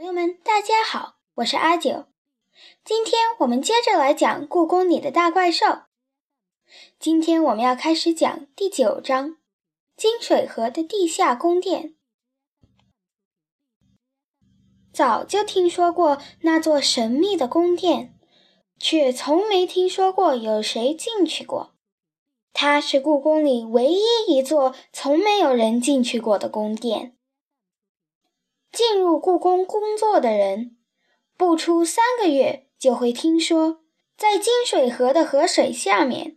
朋友们，大家好，我是阿九。今天我们接着来讲故宫里的大怪兽。今天我们要开始讲第九章：金水河的地下宫殿。早就听说过那座神秘的宫殿，却从没听说过有谁进去过。它是故宫里唯一一座从没有人进去过的宫殿。进入故宫工作的人，不出三个月就会听说，在金水河的河水下面，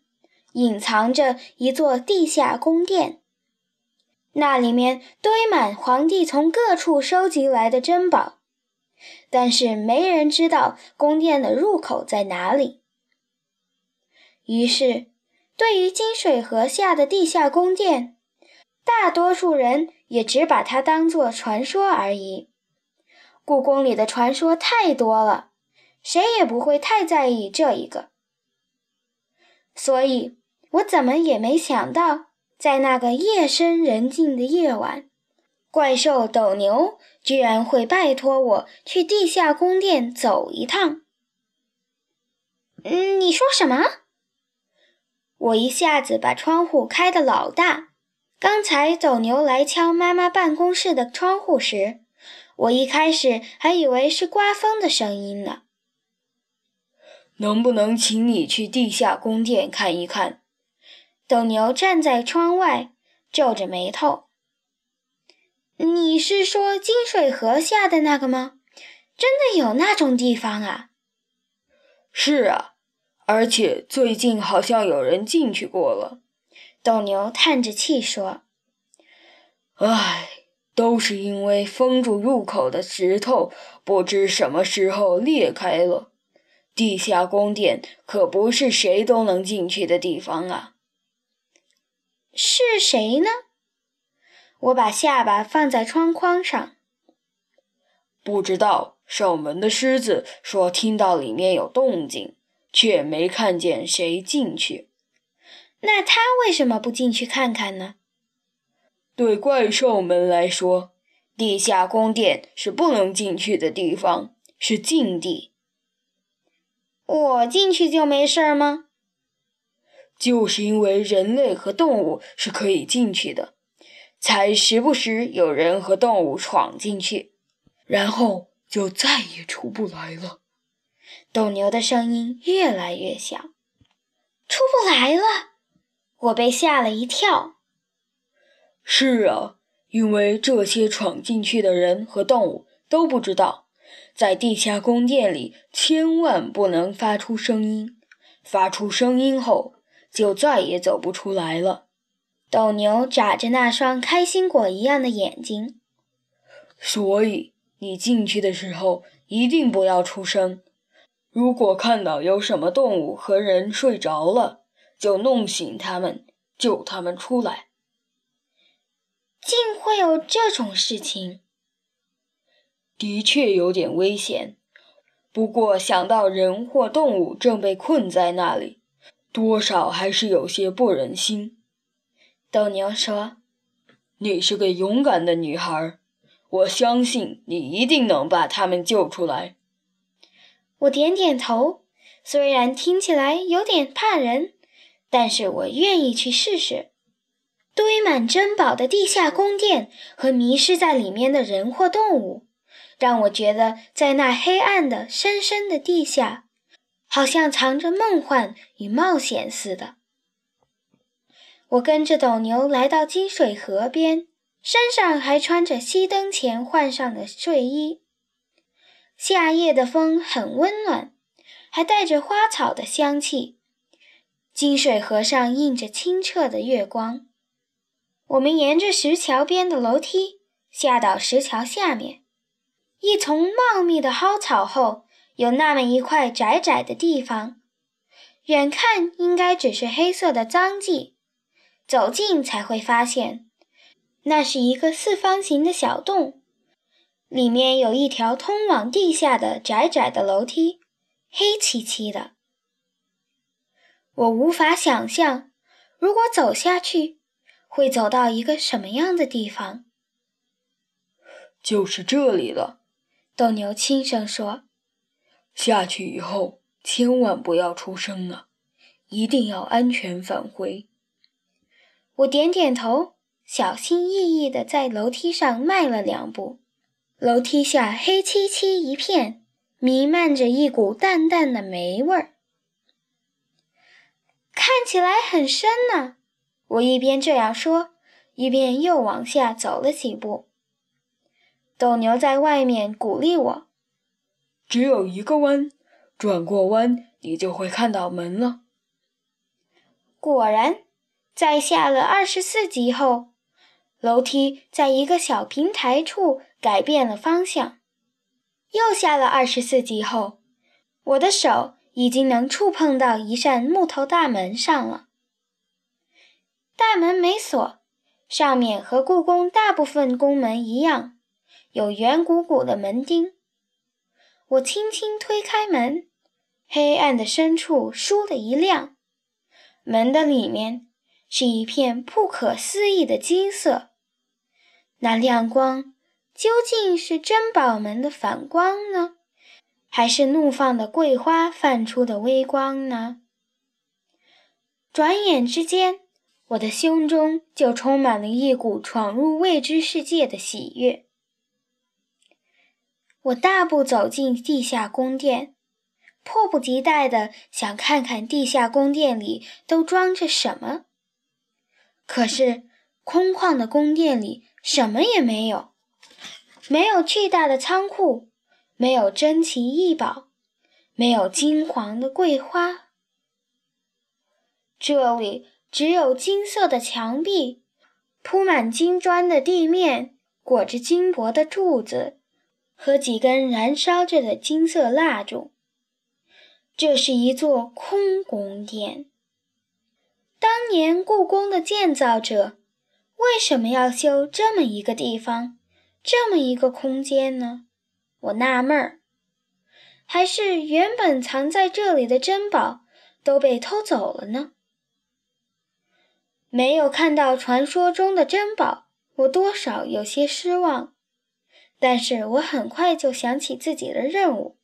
隐藏着一座地下宫殿。那里面堆满皇帝从各处收集来的珍宝，但是没人知道宫殿的入口在哪里。于是，对于金水河下的地下宫殿，大多数人也只把它当作传说而已。故宫里的传说太多了，谁也不会太在意这一个。所以，我怎么也没想到，在那个夜深人静的夜晚，怪兽斗牛居然会拜托我去地下宫殿走一趟。嗯，你说什么？我一下子把窗户开得老大。刚才斗牛来敲妈妈办公室的窗户时，我一开始还以为是刮风的声音呢。能不能请你去地下宫殿看一看？斗牛站在窗外，皱着眉头。你是说金水河下的那个吗？真的有那种地方啊？是啊，而且最近好像有人进去过了。斗牛叹着气说：“唉，都是因为封住入口的石头不知什么时候裂开了。地下宫殿可不是谁都能进去的地方啊。”是谁呢？我把下巴放在窗框上。不知道，守门的狮子说听到里面有动静，却没看见谁进去。那他为什么不进去看看呢？对怪兽们来说，地下宫殿是不能进去的地方，是禁地。我进去就没事吗？就是因为人类和动物是可以进去的，才时不时有人和动物闯进去，然后就再也出不来了。斗牛的声音越来越小，出不来了。我被吓了一跳。是啊，因为这些闯进去的人和动物都不知道，在地下宫殿里千万不能发出声音，发出声音后就再也走不出来了。斗牛眨着那双开心果一样的眼睛。所以你进去的时候一定不要出声，如果看到有什么动物和人睡着了。就弄醒他们，救他们出来。竟会有这种事情？的确有点危险。不过想到人或动物正被困在那里，多少还是有些不忍心。斗牛说：“你是个勇敢的女孩，我相信你一定能把他们救出来。”我点点头，虽然听起来有点怕人。但是我愿意去试试。堆满珍宝的地下宫殿和迷失在里面的人或动物，让我觉得在那黑暗的深深的地下，好像藏着梦幻与冒险似的。我跟着斗牛来到金水河边，身上还穿着熄灯前换上的睡衣。夏夜的风很温暖，还带着花草的香气。金水河上映着清澈的月光，我们沿着石桥边的楼梯下到石桥下面。一丛茂密的蒿草后，有那么一块窄窄的地方，远看应该只是黑色的脏迹，走近才会发现，那是一个四方形的小洞，里面有一条通往地下的窄窄的楼梯，黑漆漆的。我无法想象，如果走下去，会走到一个什么样的地方。就是这里了，斗牛轻声说：“下去以后千万不要出声啊，一定要安全返回。”我点点头，小心翼翼地在楼梯上迈了两步。楼梯下黑漆漆一片，弥漫着一股淡淡的霉味儿，看起来很深呢。我一边这样说，一边又往下走了几步。斗牛在外面鼓励我：“只有一个弯，转过弯，你就会看到门了。”果然，在下了二十四级后，楼梯在一个小平台处改变了方向。又下了二十四级后，我的手已经能触碰到一扇木头大门上了。大门没锁，上面和故宫大部分宫门一样，有圆鼓鼓的门钉。我轻轻推开门，黑暗的深处倏地一亮，门的里面是一片不可思议的金色。那亮光究竟是珍宝门的反光呢，还是怒放的桂花泛出的微光呢？转眼之间。我的胸中就充满了一股闯入未知世界的喜悦。我大步走进地下宫殿，迫不及待地想看看地下宫殿里都装着什么。可是，空旷的宫殿里什么也没有，没有巨大的仓库，没有珍奇异宝，没有金黄的桂花。这里。只有金色的墙壁，铺满金砖的地面，裹着金箔的柱子，和几根燃烧着的金色蜡烛。这是一座空宫殿。当年故宫的建造者为什么要修这么一个地方，这么一个空间呢？我纳闷儿。还是原本藏在这里的珍宝都被偷走了呢？没有看到传说中的珍宝，我多少有些失望。但是我很快就想起自己的任务。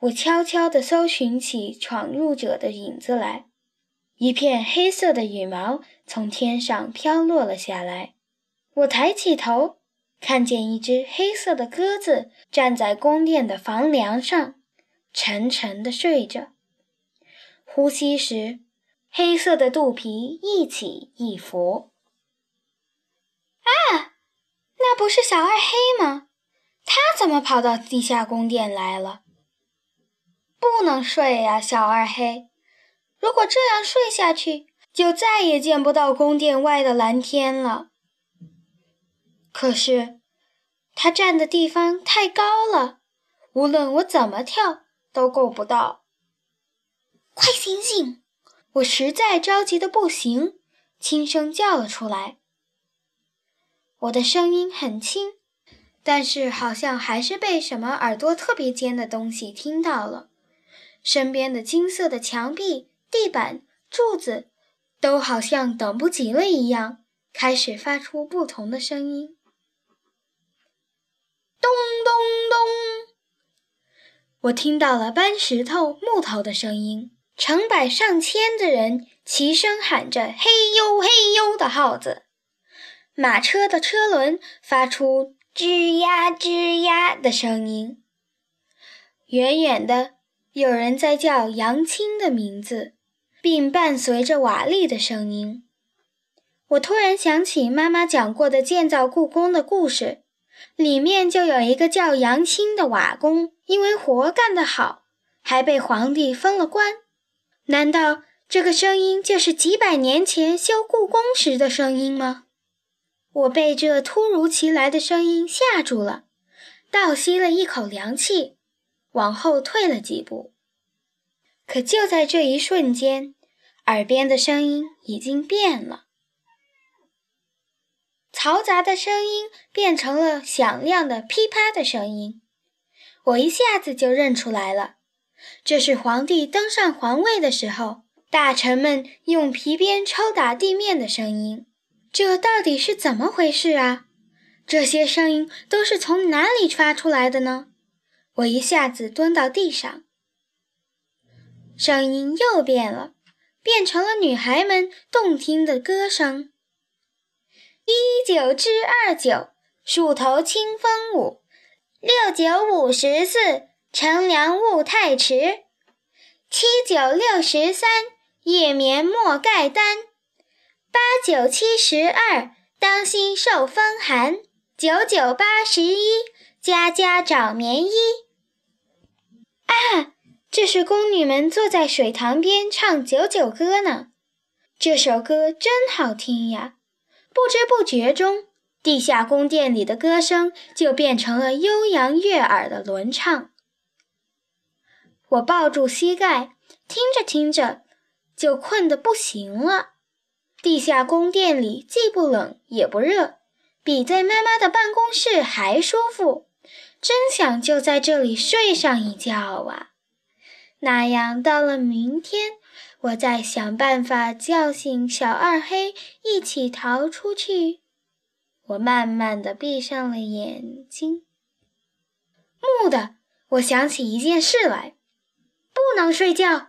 我悄悄地搜寻起闯入者的影子来。一片黑色的羽毛从天上飘落了下来。我抬起头，看见一只黑色的鸽子站在宫殿的房梁上，沉沉地睡着。呼吸时。黑色的肚皮一起一伏。啊，那不是小二黑吗？他怎么跑到地下宫殿来了？不能睡呀，小二黑！如果这样睡下去，就再也见不到宫殿外的蓝天了。可是，他站的地方太高了，无论我怎么跳都够不到。快醒醒！我实在着急的不行，轻声叫了出来。我的声音很轻，但是好像还是被什么耳朵特别尖的东西听到了。身边的金色的墙壁、地板、柱子，都好像等不及了一样，开始发出不同的声音。咚咚咚！我听到了搬石头、木头的声音。成百上千的人齐声喊着“嘿呦嘿呦”的号子，马车的车轮发出吱呀吱呀的声音。远远的，有人在叫杨青的名字，并伴随着瓦砾的声音。我突然想起妈妈讲过的建造故宫的故事，里面就有一个叫杨青的瓦工，因为活干得好，还被皇帝封了官。难道这个声音就是几百年前修故宫时的声音吗？我被这突如其来的声音吓住了，倒吸了一口凉气，往后退了几步。可就在这一瞬间，耳边的声音已经变了，嘈杂的声音变成了响亮的噼啪的声音。我一下子就认出来了。这是皇帝登上皇位的时候，大臣们用皮鞭抽打地面的声音。这到底是怎么回事啊？这些声音都是从哪里发出来的呢？我一下子蹲到地上，声音又变了，变成了女孩们动听的歌声。九之二九，树头清风舞；六九五十四，乘凉勿太迟；七九六十三，夜眠莫盖单；八九七十二，当心受风寒。九九八十一，家家找棉衣。啊，这是宫女们坐在水塘边唱九九歌呢。这首歌真好听呀！不知不觉中，地下宫殿里的歌声就变成了悠扬悦耳的轮唱。我抱住膝盖，听着听着，就困得不行了。地下宫殿里既不冷也不热。比在妈妈的办公室还舒服，真想就在这里睡上一觉啊！那样到了明天，我再想办法叫醒小二黑，一起逃出去。我慢慢地闭上了眼睛。蓦地，我想起一件事来，不能睡觉。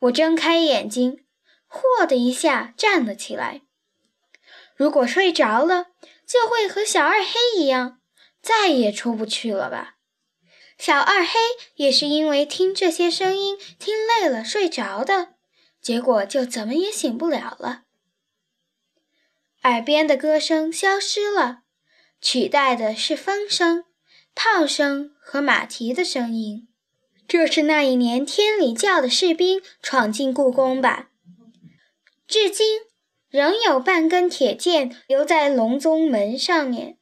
我睁开眼睛，嚯的一下站了起来。如果睡着了，就会和小二黑一样，再也出不去了吧？小二黑也是因为听这些声音听累了睡着的，结果就怎么也醒不了了。耳边的歌声消失了，取代的是风声、炮声和马蹄的声音。这是那一年天里教的士兵闯进故宫吧？至今。仍有半根铁剑留在隆宗门上面。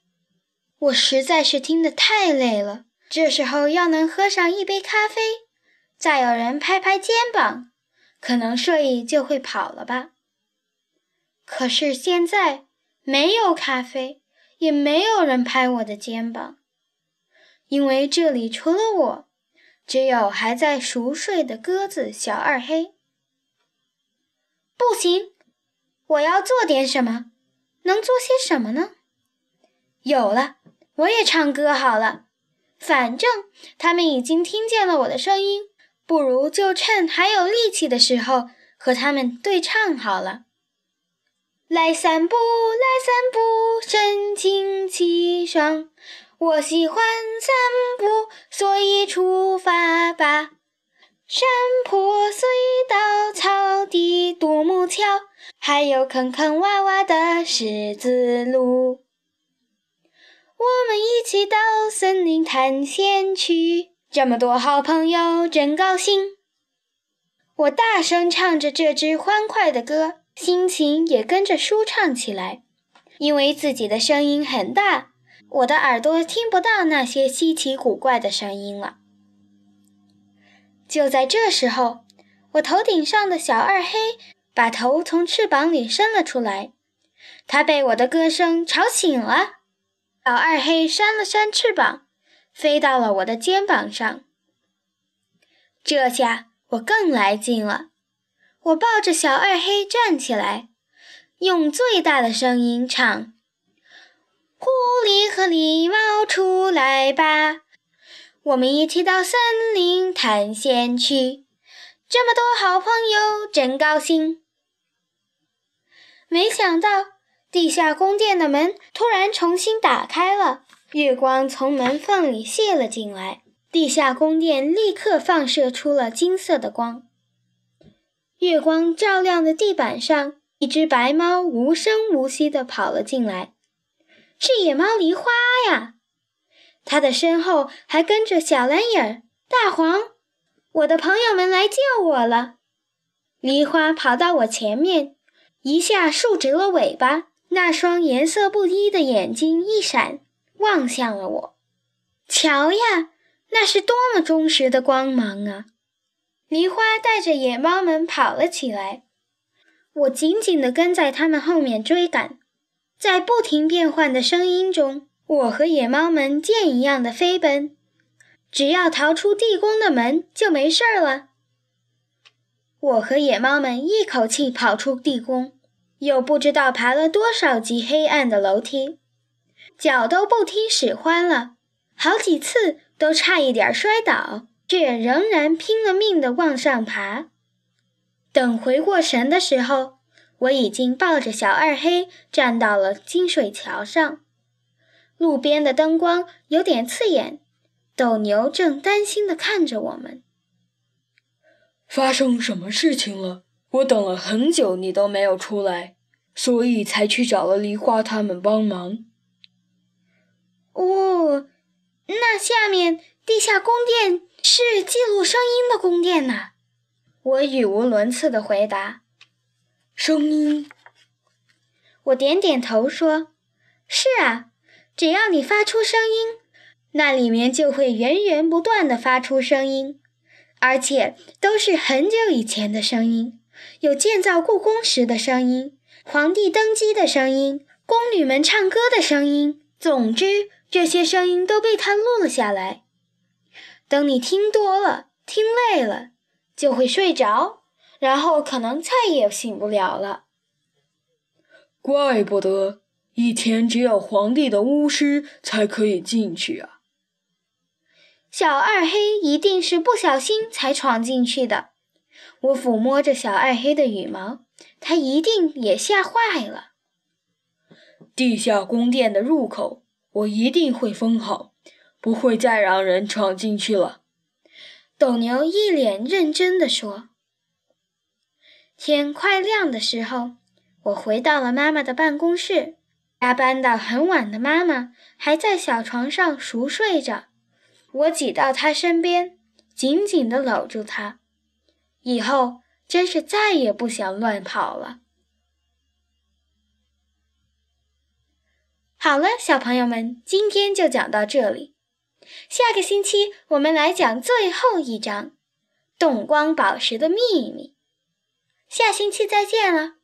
我实在是听得太累了，这时候要能喝上一杯咖啡，再有人拍拍肩膀，可能睡意就会跑了吧。可是现在没有咖啡，也没有人拍我的肩膀，因为这里除了我，只有还在熟睡的鸽子小二黑。不行。我要做点什么？能做些什么呢？有了，我也唱歌好了。反正他们已经听见了我的声音，不如就趁还有力气的时候和他们对唱好了。来散步，来散步，神清气爽。我喜欢散步，所以出发吧。山坡、隧道、草地、独木桥，还有坑坑洼洼的石子路。我们一起到森林探险去，这么多好朋友，真高兴。我大声唱着这支欢快的歌，心情也跟着舒畅起来。因为自己的声音很大，我的耳朵听不到那些稀奇古怪的声音了。就在这时候，我头顶上的小二黑把头从翅膀里伸了出来，它被我的歌声吵醒了。小二黑扇了扇翅膀，飞到了我的肩膀上。这下我更来劲了，我抱着小二黑站起来，用最大的声音唱：“狐狸和狸猫出来吧。”我们一起到森林探险去，这么多好朋友，真高兴。没想到地下宫殿的门突然重新打开了，月光从门缝里泄了进来，地下宫殿立刻放射出了金色的光。月光照亮的地板上，一只白猫无声无息地跑了进来，是野猫梨花呀。它的身后还跟着小蓝影儿、大黄，我的朋友们来救我了。梨花跑到我前面，一下竖直了尾巴，那双颜色不一的眼睛一闪，望向了我。瞧呀，那是多么忠实的光芒啊！梨花带着野猫们跑了起来，我紧紧地跟在它们后面追赶，在不停变换的声音中。我和野猫们箭一样的飞奔，只要逃出地宫的门就没事儿了。我和野猫们一口气跑出地宫，又不知道爬了多少级黑暗的楼梯。脚都不听使唤了，好几次都差一点摔倒，却仍然拼了命地往上爬。等回过神的时候，我已经抱着小二黑站到了金水桥上，路边的灯光有点刺眼，斗牛正担心地看着我们。发生什么事情了？我等了很久，你都没有出来，所以才去找了梨花他们帮忙。哦，那下面地下宫殿是记录声音的宫殿呐！我语无伦次的回答。声音？我点点头说：“是啊，只要你发出声音，那里面就会源源不断的发出声音，而且都是很久以前的声音。”有建造故宫时的声音，皇帝登基的声音，宫女们唱歌的声音。总之，这些声音都被他录了下来。等你听多了，听累了，就会睡着，然后可能再也醒不了了。怪不得一天只有皇帝的巫师才可以进去啊！小二黑一定是不小心才闯进去的。我抚摸着小爱黑的羽毛，它一定也吓坏了。地下宫殿的入口，我一定会封好，不会再让人闯进去了。斗牛一脸认真地说。天快亮的时候，我回到了妈妈的办公室。加班到很晚的妈妈还在小床上熟睡着，我挤到她身边，紧紧地搂住她。以后真是再也不想乱跑了。好了，小朋友们，今天就讲到这里。下个星期我们来讲最后一章《动光宝石的秘密》。下星期再见了。